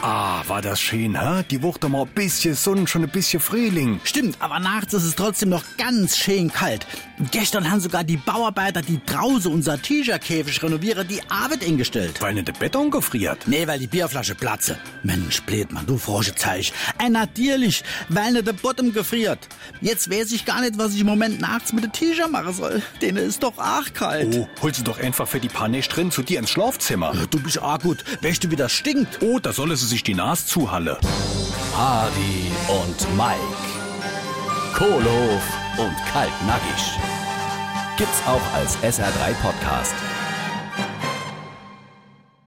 Ah, war das schön, hä? Die Woche mal ein bisschen Sonne, schon ein bisschen Frühling. Stimmt, aber nachts ist es trotzdem noch ganz schön kalt. Gestern haben sogar die Bauarbeiter, die draußen unser T-Shirt-Käfig renovieren, die Arbeit eingestellt. Weil nicht der Beton gefriert. Nee, weil die Bierflasche platze. Mensch, blöd, man, du frohe Zeich. Ein natürlich, weil nicht der Bottom gefriert. Jetzt weiß ich gar nicht, was ich im Moment nachts mit dem T-Shirt machen soll. Denen ist doch arg kalt. Oh, hol sie doch einfach für die paar Nächte drin zu dir ins Schlafzimmer. Du bist arg gut. Weißt du, wie das stinkt? Oh, da solle sie sich die Nase zuhalle. Hardy und Mike, Kohlhof und Kaltnackig. Gibt's auch als SR3 Podcast.